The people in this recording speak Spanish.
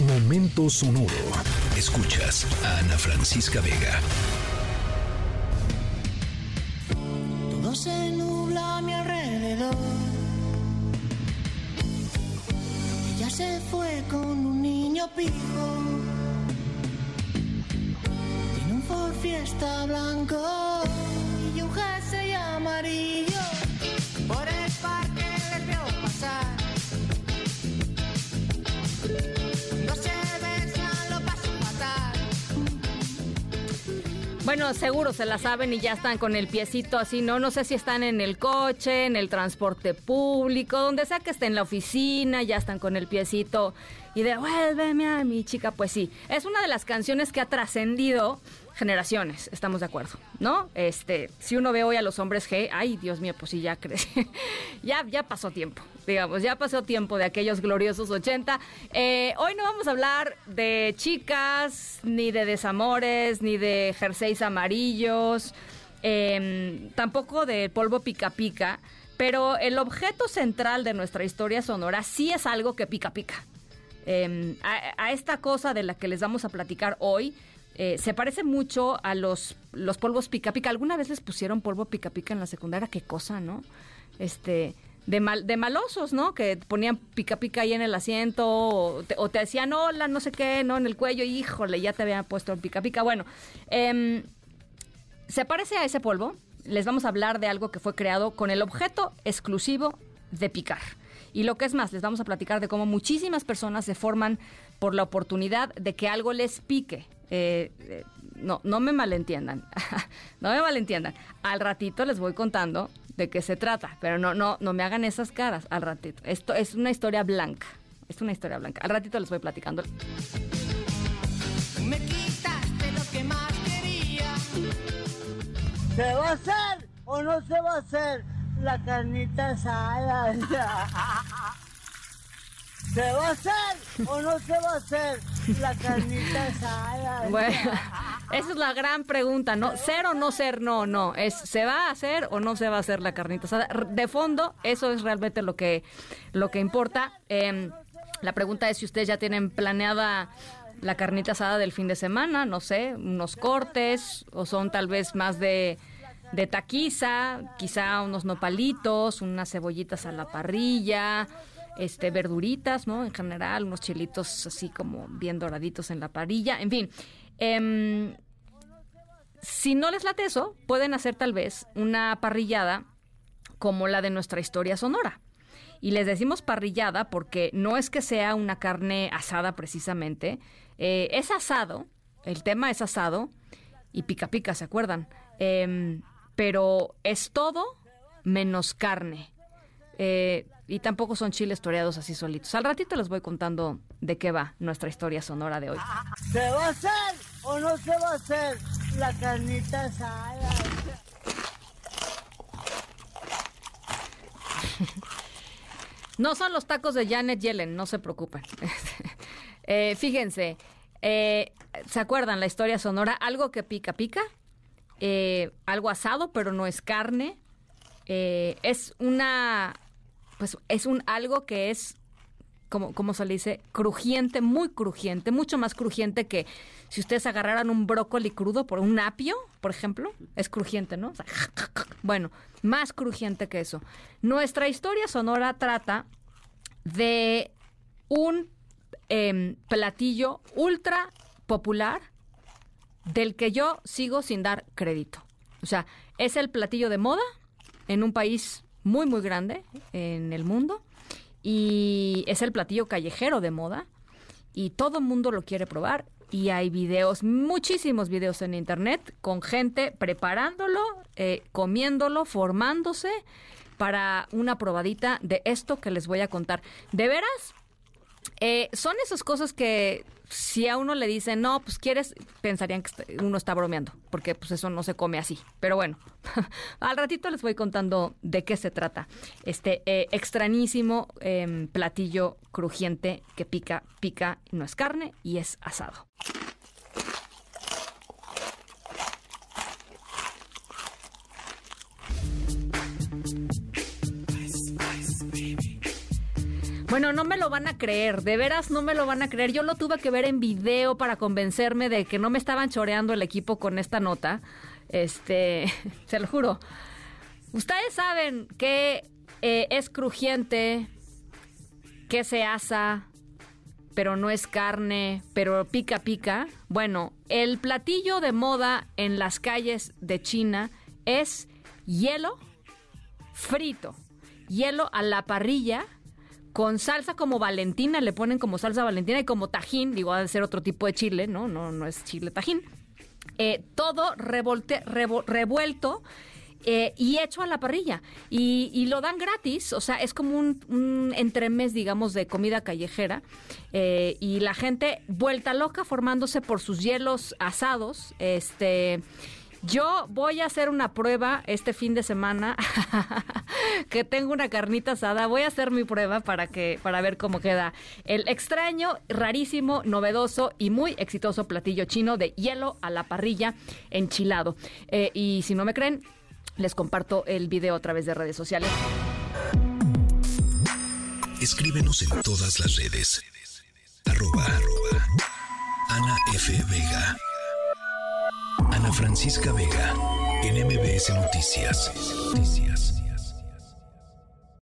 Momento sonoro. Escuchas a Ana Francisca Vega. Todo se nubla a mi alrededor. Ella se fue con un niño pijo. Tiene un Ford Fiesta blanco y un jersey amarillo. Bueno, seguro se la saben y ya están con el piecito así, ¿no? No sé si están en el coche, en el transporte público, donde sea que esté en la oficina, ya están con el piecito y de vuélveme a mi chica, pues sí. Es una de las canciones que ha trascendido generaciones, estamos de acuerdo, ¿no? Este, si uno ve hoy a los hombres G, ay, Dios mío, pues sí, ya crece. ya, ya pasó tiempo, digamos, ya pasó tiempo de aquellos gloriosos 80. Eh, hoy no vamos a hablar de chicas, ni de desamores, ni de jerseys amarillos, eh, tampoco de polvo pica pica, pero el objeto central de nuestra historia sonora sí es algo que pica pica. Eh, a, esta cosa de la que les vamos a platicar hoy, eh, se parece mucho a los, los polvos pica pica. ¿Alguna vez les pusieron polvo pica pica en la secundaria? Qué cosa, ¿no? Este, de, mal, de malosos, ¿no? Que ponían pica pica ahí en el asiento o te, o te decían hola, no sé qué, ¿no? En el cuello, híjole, ya te habían puesto pica pica. Bueno, em, se parece a ese polvo. Les vamos a hablar de algo que fue creado con el objeto exclusivo de picar. Y lo que es más, les vamos a platicar de cómo muchísimas personas se forman por la oportunidad de que algo les pique. Eh, eh, no, no me malentiendan, no me malentiendan. Al ratito les voy contando de qué se trata, pero no, no, no me hagan esas caras al ratito. Esto es una historia blanca, es una historia blanca. Al ratito les voy platicando. Me quitaste lo que más quería. ¿Se va a hacer o no se va a hacer la carnita asada? ¿Se va a hacer o no se va a hacer la carnita asada? Bueno, esa es la gran pregunta, ¿no? ¿Ser o no ser? No, no. Es ¿se va a hacer o no se va a hacer la carnita asada? De fondo, eso es realmente lo que, lo que importa. Em, la pregunta es si ustedes ya tienen planeada la carnita asada del fin de semana, no sé, unos cortes, o son tal vez más de, de taquiza, quizá unos nopalitos, unas cebollitas a la parrilla, este verduritas, ¿no? En general, unos chilitos así como bien doraditos en la parrilla, en fin. Em, si no les late eso, pueden hacer tal vez una parrillada como la de nuestra historia sonora. Y les decimos parrillada porque no es que sea una carne asada precisamente, eh, es asado, el tema es asado y pica pica, ¿se acuerdan? Em, pero es todo menos carne. Eh, y tampoco son chiles toreados así solitos. Al ratito les voy contando de qué va nuestra historia sonora de hoy. ¿Se va a hacer o no se va a hacer la carnita asada? No son los tacos de Janet Yellen, no se preocupen. Eh, fíjense, eh, ¿se acuerdan la historia sonora? Algo que pica, pica. Eh, algo asado, pero no es carne. Eh, es una, pues es un algo que es, como, como se le dice, crujiente, muy crujiente, mucho más crujiente que si ustedes agarraran un brócoli crudo por un apio, por ejemplo, es crujiente, ¿no? O sea, bueno, más crujiente que eso. Nuestra historia sonora trata de un em, platillo ultra popular del que yo sigo sin dar crédito. O sea, es el platillo de moda en un país muy, muy grande en el mundo y es el platillo callejero de moda y todo el mundo lo quiere probar y hay videos, muchísimos videos en internet con gente preparándolo, eh, comiéndolo, formándose para una probadita de esto que les voy a contar. ¿De veras? Eh, son esas cosas que si a uno le dicen, no, pues quieres, pensarían que uno está bromeando, porque pues eso no se come así. Pero bueno, al ratito les voy contando de qué se trata. Este eh, extrañísimo em, platillo crujiente que pica, pica, no es carne y es asado. Bueno, no me lo van a creer, de veras no me lo van a creer. Yo lo tuve que ver en video para convencerme de que no me estaban choreando el equipo con esta nota. Este, se lo juro. Ustedes saben que eh, es crujiente, que se asa, pero no es carne, pero pica pica. Bueno, el platillo de moda en las calles de China es hielo frito, hielo a la parrilla con salsa como Valentina, le ponen como salsa Valentina y como tajín, digo, ha de ser otro tipo de chile, ¿no? No, no es chile tajín. Eh, todo revolte, revuelto eh, y hecho a la parrilla. Y, lo dan gratis, o sea, es como un, entremés, digamos, de comida callejera. Eh, y la gente vuelta loca formándose por sus hielos asados. Este. Yo voy a hacer una prueba este fin de semana que tengo una carnita asada. Voy a hacer mi prueba para que para ver cómo queda el extraño, rarísimo, novedoso y muy exitoso platillo chino de hielo a la parrilla enchilado. Eh, y si no me creen, les comparto el video a través de redes sociales. Escríbenos en todas las redes. Arroba. Ana F. Vega. Ana Francisca Vega. En MBS Noticias. Noticias.